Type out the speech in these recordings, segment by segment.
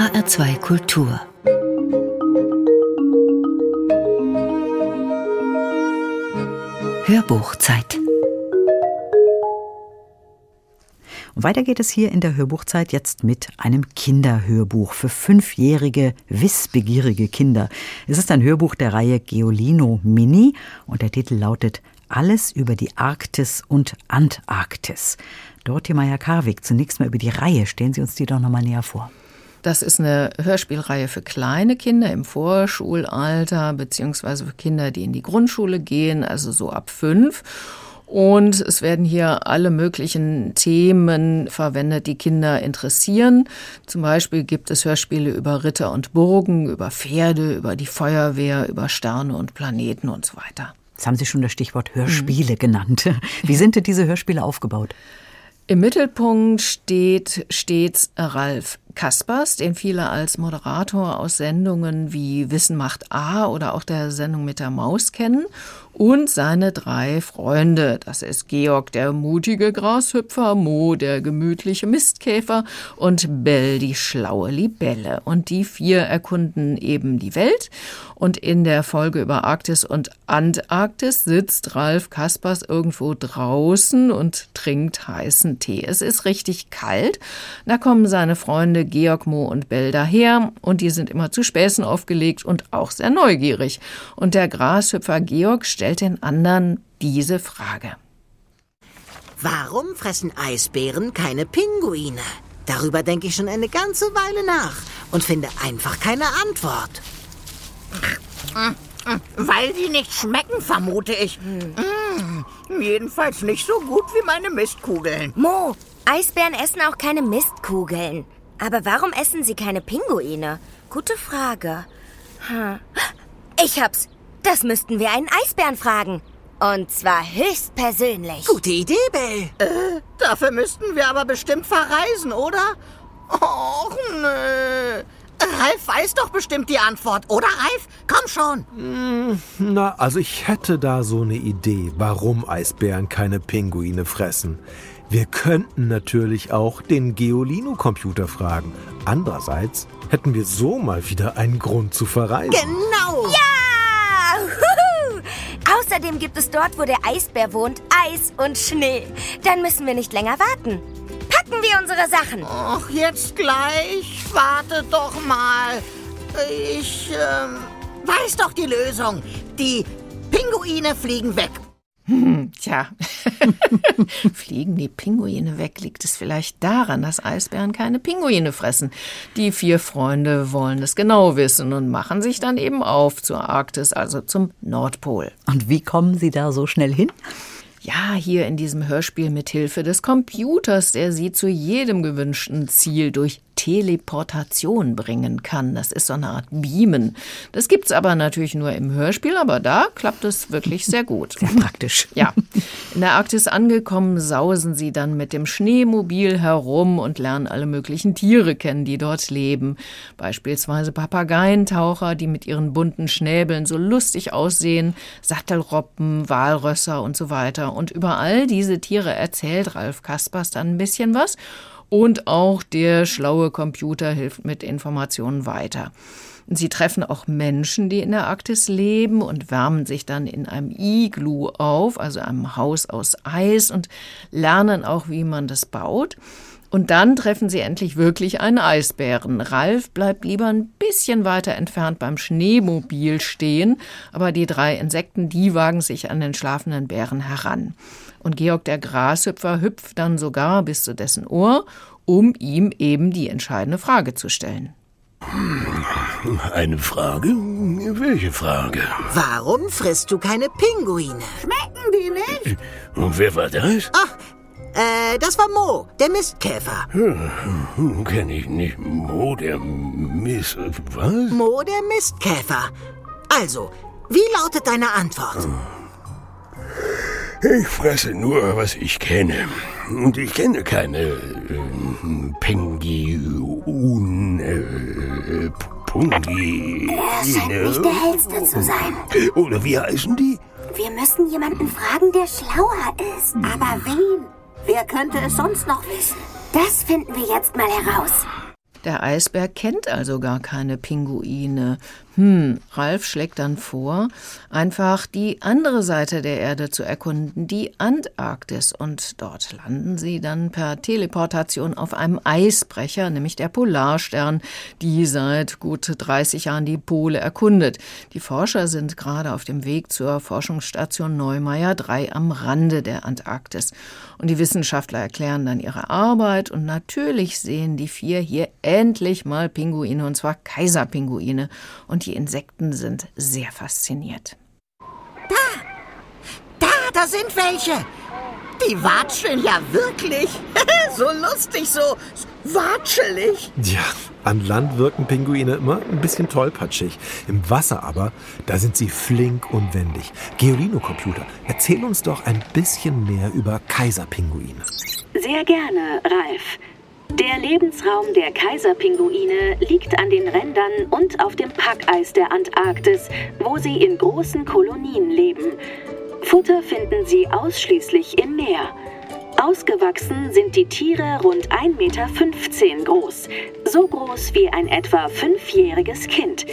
HR2 Kultur Hörbuchzeit Und weiter geht es hier in der Hörbuchzeit jetzt mit einem Kinderhörbuch für fünfjährige, wissbegierige Kinder. Es ist ein Hörbuch der Reihe Geolino Mini und der Titel lautet Alles über die Arktis und Antarktis. Dorothee Meyer-Karwig, zunächst mal über die Reihe. Stellen Sie uns die doch nochmal näher vor. Das ist eine Hörspielreihe für kleine Kinder im Vorschulalter, beziehungsweise für Kinder, die in die Grundschule gehen, also so ab fünf. Und es werden hier alle möglichen Themen verwendet, die Kinder interessieren. Zum Beispiel gibt es Hörspiele über Ritter und Burgen, über Pferde, über die Feuerwehr, über Sterne und Planeten und so weiter. Jetzt haben Sie schon das Stichwort Hörspiele mhm. genannt. Wie sind denn diese Hörspiele aufgebaut? Im Mittelpunkt steht stets Ralf Kaspers, den viele als Moderator aus Sendungen wie Wissen macht A oder auch der Sendung mit der Maus kennen und seine drei Freunde. Das ist Georg, der mutige Grashüpfer, Mo, der gemütliche Mistkäfer und Bell, die schlaue Libelle. Und die vier erkunden eben die Welt. Und in der Folge über Arktis und Antarktis sitzt Ralf Kaspers irgendwo draußen und trinkt heißen Tee. Es ist richtig kalt. Da kommen seine Freunde Georg, Mo und Bell daher und die sind immer zu Späßen aufgelegt und auch sehr neugierig. Und der Grashüpfer Georg stellt den anderen diese Frage. Warum fressen Eisbären keine Pinguine? Darüber denke ich schon eine ganze Weile nach und finde einfach keine Antwort. Weil sie nicht schmecken, vermute ich. Hm. jedenfalls nicht so gut wie meine Mistkugeln. Mo, Eisbären essen auch keine Mistkugeln. Aber warum essen sie keine Pinguine? Gute Frage. Hm. Ich hab's. Das müssten wir einen Eisbären fragen. Und zwar höchstpersönlich. Gute Idee, Bell. Äh, dafür müssten wir aber bestimmt verreisen, oder? Och, nö. Ralf weiß doch bestimmt die Antwort, oder Ralf? Komm schon. Hm, na, also ich hätte da so eine Idee, warum Eisbären keine Pinguine fressen. Wir könnten natürlich auch den Geolino-Computer fragen. Andererseits hätten wir so mal wieder einen Grund zu verreisen. Genau! Ja! Außerdem gibt es dort, wo der Eisbär wohnt, Eis und Schnee. Dann müssen wir nicht länger warten. Packen wir unsere Sachen. Ach, jetzt gleich. Warte doch mal. Ich ähm, weiß doch die Lösung. Die Pinguine fliegen weg. Hm, tja, fliegen die Pinguine weg? Liegt es vielleicht daran, dass Eisbären keine Pinguine fressen? Die vier Freunde wollen es genau wissen und machen sich dann eben auf zur Arktis, also zum Nordpol. Und wie kommen sie da so schnell hin? Ja, hier in diesem Hörspiel mit Hilfe des Computers, der sie zu jedem gewünschten Ziel durch Teleportation bringen kann. Das ist so eine Art Beamen. Das gibt's aber natürlich nur im Hörspiel, aber da klappt es wirklich sehr gut. Sehr praktisch. Ja. In der Arktis angekommen, sausen sie dann mit dem Schneemobil herum und lernen alle möglichen Tiere kennen, die dort leben. Beispielsweise Papageientaucher, die mit ihren bunten Schnäbeln so lustig aussehen, Sattelroppen, Walrösser und so weiter. Und über all diese Tiere erzählt Ralf Kaspers dann ein bisschen was und auch der schlaue Computer hilft mit Informationen weiter. Sie treffen auch Menschen, die in der Arktis leben und wärmen sich dann in einem Iglu auf, also einem Haus aus Eis und lernen auch, wie man das baut. Und dann treffen sie endlich wirklich einen Eisbären. Ralf bleibt lieber ein bisschen weiter entfernt beim Schneemobil stehen, aber die drei Insekten, die wagen sich an den schlafenden Bären heran. Und Georg der Grashüpfer hüpft dann sogar bis zu dessen Ohr, um ihm eben die entscheidende Frage zu stellen. Eine Frage? Welche Frage? Warum frisst du keine Pinguine? Schmecken die nicht? Und wer war das? Ach, äh, das war Mo, der Mistkäfer. Hm, Kenn ich nicht. Mo, der Mist... Was? Mo, der Mistkäfer. Also, wie lautet deine Antwort? Ich fresse nur, was ich kenne. Und ich kenne keine äh, Pengiun... Äh, Pungi... Er scheint nicht der Hellste zu sein. Oder wie heißen die? Wir müssen jemanden fragen, der schlauer ist. Aber wen? Wer könnte es sonst noch wissen? Das finden wir jetzt mal heraus. Der Eisbär kennt also gar keine Pinguine. Hm, Ralf schlägt dann vor, einfach die andere Seite der Erde zu erkunden, die Antarktis. Und dort landen sie dann per Teleportation auf einem Eisbrecher, nämlich der Polarstern, die seit gut 30 Jahren die Pole erkundet. Die Forscher sind gerade auf dem Weg zur Forschungsstation Neumeier 3 am Rande der Antarktis. Und die Wissenschaftler erklären dann ihre Arbeit und natürlich sehen die vier hier endlich mal Pinguine, und zwar Kaiserpinguine. Und die Insekten sind sehr fasziniert. Da! Da, da sind welche! Die watscheln ja wirklich. so lustig, so watschelig. Ja, an Land wirken Pinguine immer ein bisschen tollpatschig. Im Wasser aber, da sind sie flink und wendig. Geolino-Computer, erzähl uns doch ein bisschen mehr über Kaiserpinguine. Sehr gerne, Ralf. Der Lebensraum der Kaiserpinguine liegt an den Rändern und auf dem Packeis der Antarktis, wo sie in großen Kolonien leben. Futter finden sie ausschließlich im Meer. Ausgewachsen sind die Tiere rund 1,15 Meter groß, so groß wie ein etwa fünfjähriges Kind.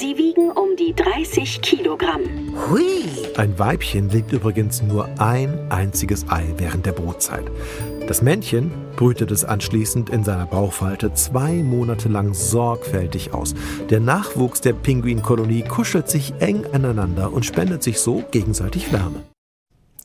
Sie wiegen um die 30 Kilogramm. Hui! Ein Weibchen legt übrigens nur ein einziges Ei während der Brutzeit. Das Männchen brütet es anschließend in seiner Bauchfalte zwei Monate lang sorgfältig aus. Der Nachwuchs der Pinguinkolonie kuschelt sich eng aneinander und spendet sich so gegenseitig Wärme.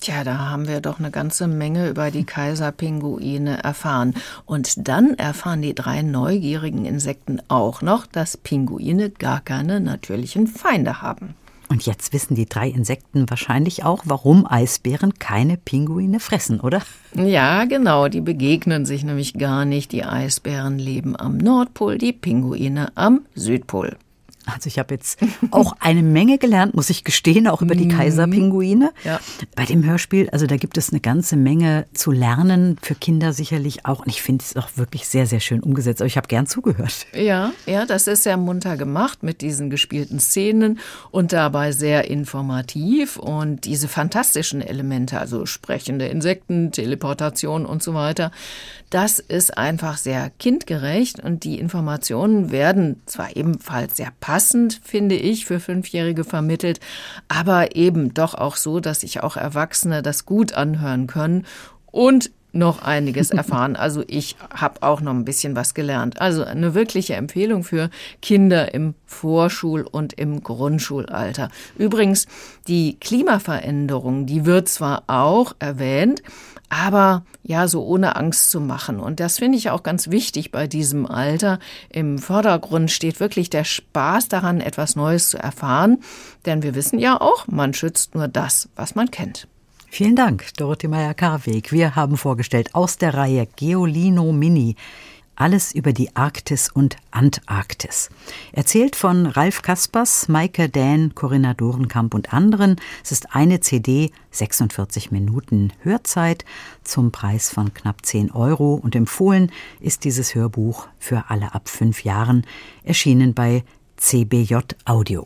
Tja, da haben wir doch eine ganze Menge über die Kaiserpinguine erfahren. Und dann erfahren die drei neugierigen Insekten auch noch, dass Pinguine gar keine natürlichen Feinde haben. Und jetzt wissen die drei Insekten wahrscheinlich auch, warum Eisbären keine Pinguine fressen, oder? Ja, genau, die begegnen sich nämlich gar nicht. Die Eisbären leben am Nordpol, die Pinguine am Südpol. Also ich habe jetzt auch eine Menge gelernt, muss ich gestehen, auch über die mhm. Kaiserpinguine. Ja. Bei dem Hörspiel, also da gibt es eine ganze Menge zu lernen, für Kinder sicherlich auch. Und ich finde es auch wirklich sehr, sehr schön umgesetzt. Aber ich habe gern zugehört. Ja, ja, das ist sehr munter gemacht mit diesen gespielten Szenen und dabei sehr informativ. Und diese fantastischen Elemente, also sprechende Insekten, Teleportation und so weiter, das ist einfach sehr kindgerecht. Und die Informationen werden zwar ebenfalls sehr passend, passend, finde ich, für Fünfjährige vermittelt, aber eben doch auch so, dass sich auch Erwachsene das gut anhören können. Und noch einiges erfahren. Also ich habe auch noch ein bisschen was gelernt. Also eine wirkliche Empfehlung für Kinder im Vorschul- und im Grundschulalter. Übrigens, die Klimaveränderung, die wird zwar auch erwähnt, aber ja, so ohne Angst zu machen. Und das finde ich auch ganz wichtig bei diesem Alter. Im Vordergrund steht wirklich der Spaß daran, etwas Neues zu erfahren. Denn wir wissen ja auch, man schützt nur das, was man kennt. Vielen Dank, Dorothee Meyer-Karweg. Wir haben vorgestellt aus der Reihe Geolino Mini alles über die Arktis und Antarktis. Erzählt von Ralf Kaspers, Maike Dähn, Corinna Dorenkamp und anderen. Es ist eine CD, 46 Minuten Hörzeit zum Preis von knapp 10 Euro und empfohlen ist dieses Hörbuch für alle ab fünf Jahren, erschienen bei CBJ Audio.